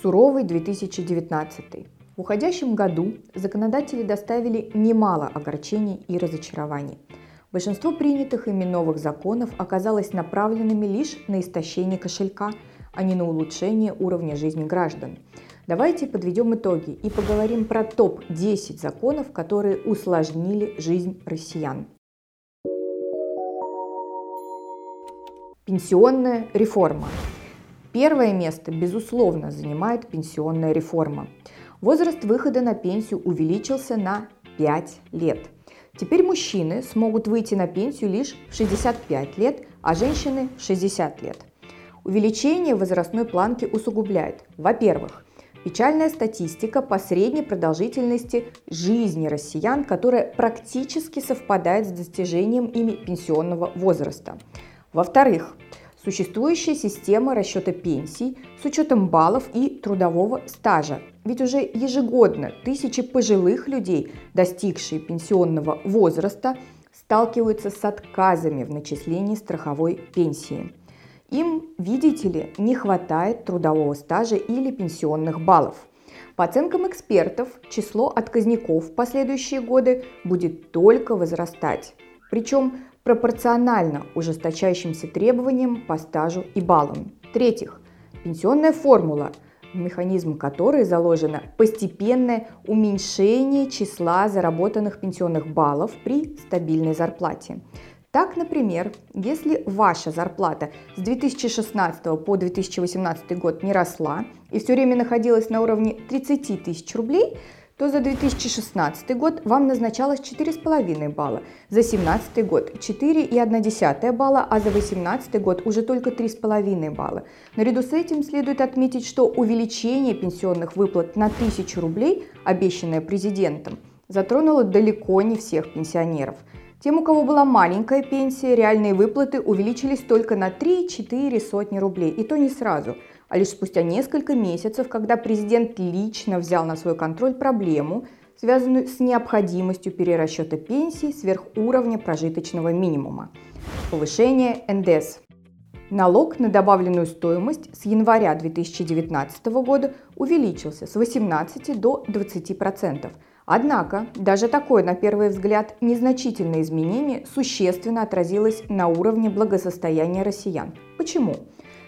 Суровый 2019. В уходящем году законодатели доставили немало огорчений и разочарований. Большинство принятых ими новых законов оказалось направленными лишь на истощение кошелька, а не на улучшение уровня жизни граждан. Давайте подведем итоги и поговорим про топ-10 законов, которые усложнили жизнь россиян. Пенсионная реформа. Первое место, безусловно, занимает пенсионная реформа. Возраст выхода на пенсию увеличился на 5 лет. Теперь мужчины смогут выйти на пенсию лишь в 65 лет, а женщины в 60 лет. Увеличение возрастной планки усугубляет, во-первых, печальная статистика по средней продолжительности жизни россиян, которая практически совпадает с достижением ими пенсионного возраста. Во-вторых, существующая система расчета пенсий с учетом баллов и трудового стажа. Ведь уже ежегодно тысячи пожилых людей, достигшие пенсионного возраста, сталкиваются с отказами в начислении страховой пенсии. Им, видите ли, не хватает трудового стажа или пенсионных баллов. По оценкам экспертов, число отказников в последующие годы будет только возрастать. Причем пропорционально ужесточающимся требованиям по стажу и баллам. В-третьих, пенсионная формула, в механизм которой заложено постепенное уменьшение числа заработанных пенсионных баллов при стабильной зарплате. Так, например, если ваша зарплата с 2016 по 2018 год не росла и все время находилась на уровне 30 тысяч рублей, то за 2016 год вам назначалось 4,5 балла, за 2017 год 4,1 балла, а за 2018 год уже только 3,5 балла. Наряду с этим следует отметить, что увеличение пенсионных выплат на 1000 рублей, обещанное президентом, затронуло далеко не всех пенсионеров. Тем, у кого была маленькая пенсия, реальные выплаты увеличились только на 3-4 сотни рублей, и то не сразу – а лишь спустя несколько месяцев, когда президент лично взял на свой контроль проблему, связанную с необходимостью перерасчета пенсий сверх уровня прожиточного минимума. Повышение НДС. Налог на добавленную стоимость с января 2019 года увеличился с 18 до 20%. Однако, даже такое, на первый взгляд, незначительное изменение существенно отразилось на уровне благосостояния россиян. Почему?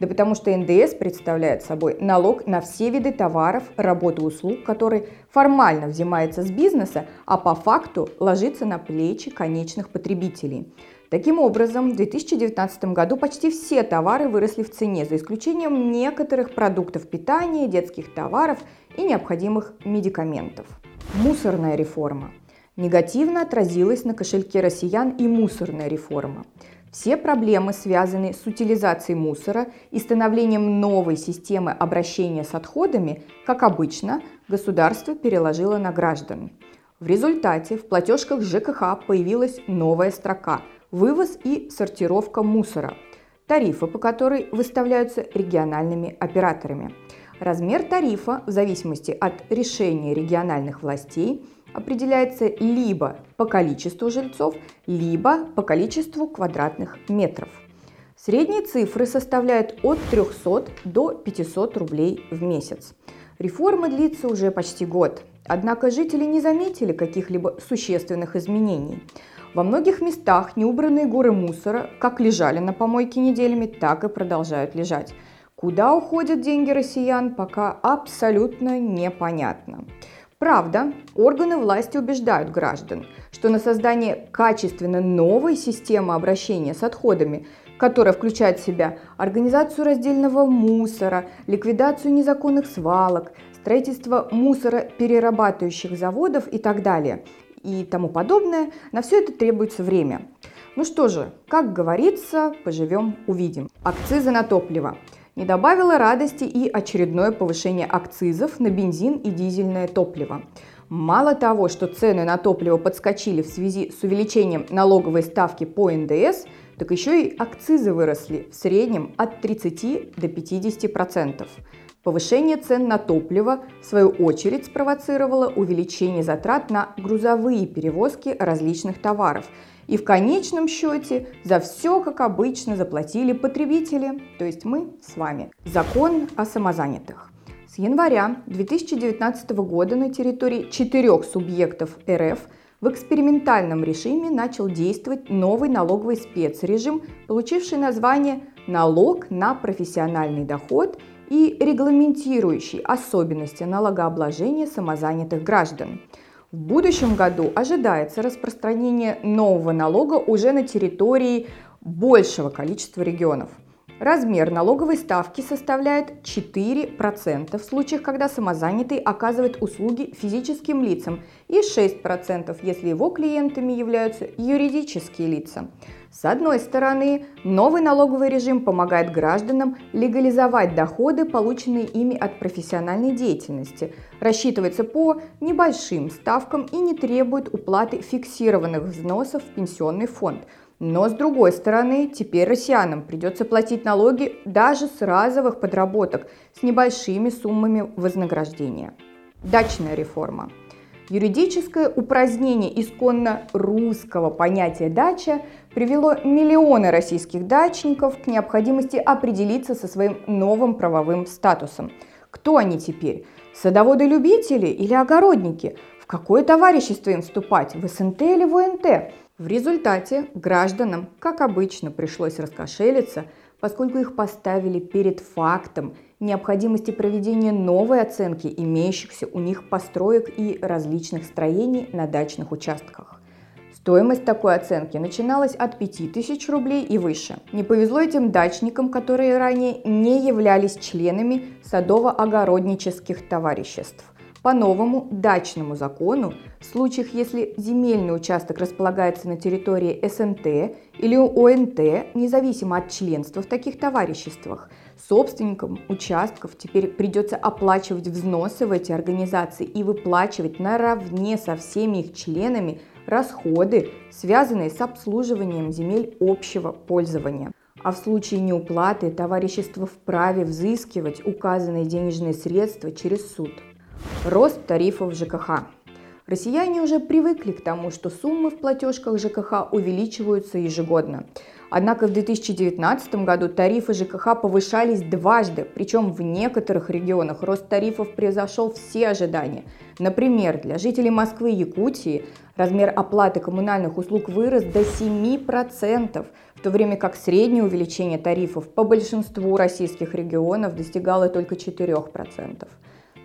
Да потому что НДС представляет собой налог на все виды товаров, работ и услуг, который формально взимается с бизнеса, а по факту ложится на плечи конечных потребителей. Таким образом, в 2019 году почти все товары выросли в цене, за исключением некоторых продуктов питания, детских товаров и необходимых медикаментов. Мусорная реформа. Негативно отразилась на кошельке россиян и мусорная реформа. Все проблемы, связанные с утилизацией мусора и становлением новой системы обращения с отходами, как обычно, государство переложило на граждан. В результате в платежках ЖКХ появилась новая строка «Вывоз и сортировка мусора», тарифы по которой выставляются региональными операторами. Размер тарифа в зависимости от решения региональных властей определяется либо по количеству жильцов, либо по количеству квадратных метров. Средние цифры составляют от 300 до 500 рублей в месяц. Реформа длится уже почти год, однако жители не заметили каких-либо существенных изменений. Во многих местах неубранные горы мусора как лежали на помойке неделями, так и продолжают лежать. Куда уходят деньги россиян, пока абсолютно непонятно. Правда, органы власти убеждают граждан, что на создание качественно новой системы обращения с отходами, которая включает в себя организацию раздельного мусора, ликвидацию незаконных свалок, строительство мусороперерабатывающих заводов и так далее, и тому подобное, на все это требуется время. Ну что же, как говорится, поживем увидим. Акцизы на топливо – не добавило радости и очередное повышение акцизов на бензин и дизельное топливо. Мало того, что цены на топливо подскочили в связи с увеличением налоговой ставки по НДС, так еще и акцизы выросли в среднем от 30 до 50 процентов. Повышение цен на топливо, в свою очередь, спровоцировало увеличение затрат на грузовые перевозки различных товаров – и в конечном счете за все, как обычно, заплатили потребители, то есть мы с вами. Закон о самозанятых. С января 2019 года на территории четырех субъектов РФ в экспериментальном режиме начал действовать новый налоговый спецрежим, получивший название «Налог на профессиональный доход» и регламентирующий особенности налогообложения самозанятых граждан. В будущем году ожидается распространение нового налога уже на территории большего количества регионов – Размер налоговой ставки составляет 4% в случаях, когда самозанятый оказывает услуги физическим лицам и 6%, если его клиентами являются юридические лица. С одной стороны, новый налоговый режим помогает гражданам легализовать доходы, полученные ими от профессиональной деятельности, рассчитывается по небольшим ставкам и не требует уплаты фиксированных взносов в пенсионный фонд – но с другой стороны, теперь россиянам придется платить налоги даже с разовых подработок с небольшими суммами вознаграждения. Дачная реформа. Юридическое упразднение исконно русского понятия «дача» привело миллионы российских дачников к необходимости определиться со своим новым правовым статусом. Кто они теперь? Садоводы-любители или огородники? В какое товарищество им вступать? В СНТ или в ОНТ? В результате гражданам, как обычно, пришлось раскошелиться, поскольку их поставили перед фактом необходимости проведения новой оценки имеющихся у них построек и различных строений на дачных участках. Стоимость такой оценки начиналась от 5000 рублей и выше. Не повезло этим дачникам, которые ранее не являлись членами садово-огороднических товариществ. По новому дачному закону, в случаях, если земельный участок располагается на территории СНТ или ОНТ, независимо от членства в таких товариществах, собственникам участков теперь придется оплачивать взносы в эти организации и выплачивать наравне со всеми их членами расходы, связанные с обслуживанием земель общего пользования. А в случае неуплаты товарищество вправе взыскивать указанные денежные средства через суд. Рост тарифов ЖКХ. Россияне уже привыкли к тому, что суммы в платежках ЖКХ увеличиваются ежегодно. Однако в 2019 году тарифы ЖКХ повышались дважды, причем в некоторых регионах рост тарифов превзошел все ожидания. Например, для жителей Москвы и Якутии размер оплаты коммунальных услуг вырос до 7%, в то время как среднее увеличение тарифов по большинству российских регионов достигало только 4%.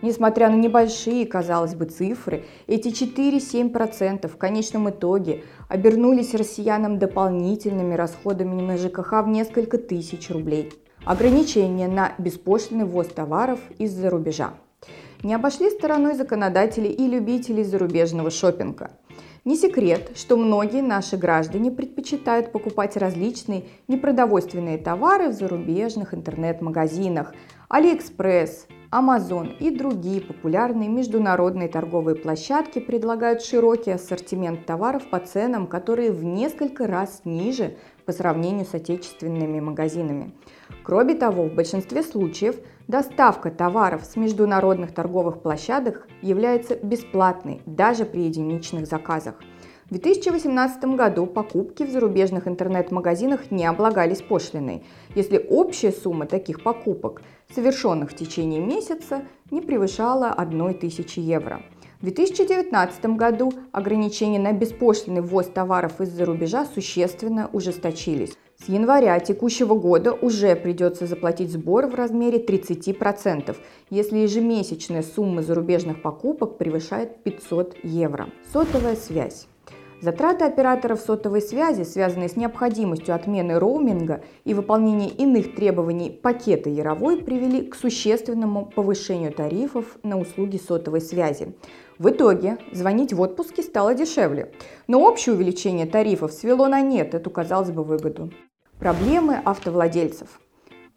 Несмотря на небольшие, казалось бы, цифры, эти 4-7% в конечном итоге обернулись россиянам дополнительными расходами на ЖКХ в несколько тысяч рублей. Ограничения на беспошлиный ввоз товаров из-за рубежа. Не обошли стороной законодатели и любители зарубежного шопинга. Не секрет, что многие наши граждане предпочитают покупать различные непродовольственные товары в зарубежных интернет-магазинах, AliExpress, Amazon и другие популярные международные торговые площадки предлагают широкий ассортимент товаров по ценам, которые в несколько раз ниже по сравнению с отечественными магазинами. Кроме того, в большинстве случаев доставка товаров с международных торговых площадок является бесплатной даже при единичных заказах – в 2018 году покупки в зарубежных интернет-магазинах не облагались пошлиной, если общая сумма таких покупок, совершенных в течение месяца, не превышала 1000 евро. В 2019 году ограничения на беспошлиный ввоз товаров из-за рубежа существенно ужесточились. С января текущего года уже придется заплатить сбор в размере 30%, если ежемесячная сумма зарубежных покупок превышает 500 евро. Сотовая связь. Затраты операторов сотовой связи, связанные с необходимостью отмены роуминга и выполнения иных требований пакета Яровой, привели к существенному повышению тарифов на услуги сотовой связи. В итоге звонить в отпуске стало дешевле, но общее увеличение тарифов свело на нет эту, казалось бы, выгоду. Проблемы автовладельцев –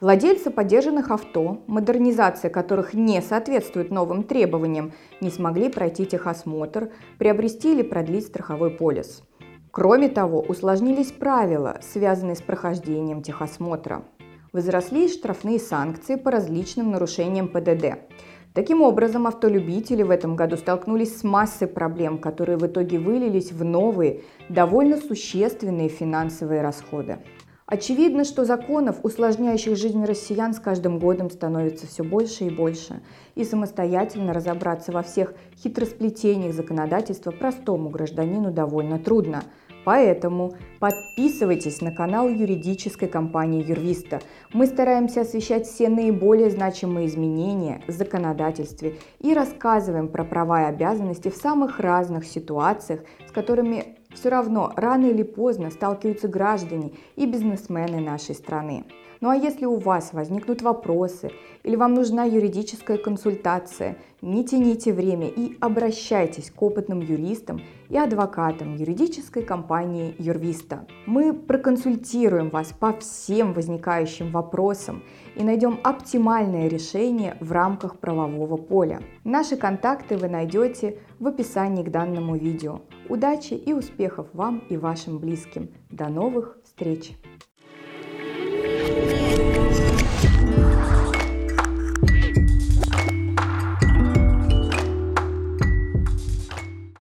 Владельцы поддержанных авто, модернизация которых не соответствует новым требованиям, не смогли пройти техосмотр, приобрести или продлить страховой полис. Кроме того, усложнились правила, связанные с прохождением техосмотра. Возросли штрафные санкции по различным нарушениям ПДД. Таким образом, автолюбители в этом году столкнулись с массой проблем, которые в итоге вылились в новые, довольно существенные финансовые расходы. Очевидно, что законов, усложняющих жизнь россиян, с каждым годом становится все больше и больше. И самостоятельно разобраться во всех хитросплетениях законодательства простому гражданину довольно трудно. Поэтому подписывайтесь на канал юридической компании Юрвиста. Мы стараемся освещать все наиболее значимые изменения в законодательстве и рассказываем про права и обязанности в самых разных ситуациях, с которыми все равно рано или поздно сталкиваются граждане и бизнесмены нашей страны. Ну а если у вас возникнут вопросы или вам нужна юридическая консультация, не тяните время и обращайтесь к опытным юристам и адвокатам юридической компании Юрвиста. Мы проконсультируем вас по всем возникающим вопросам и найдем оптимальное решение в рамках правового поля. Наши контакты вы найдете в описании к данному видео. Удачи и успехов вам и вашим близким. До новых встреч!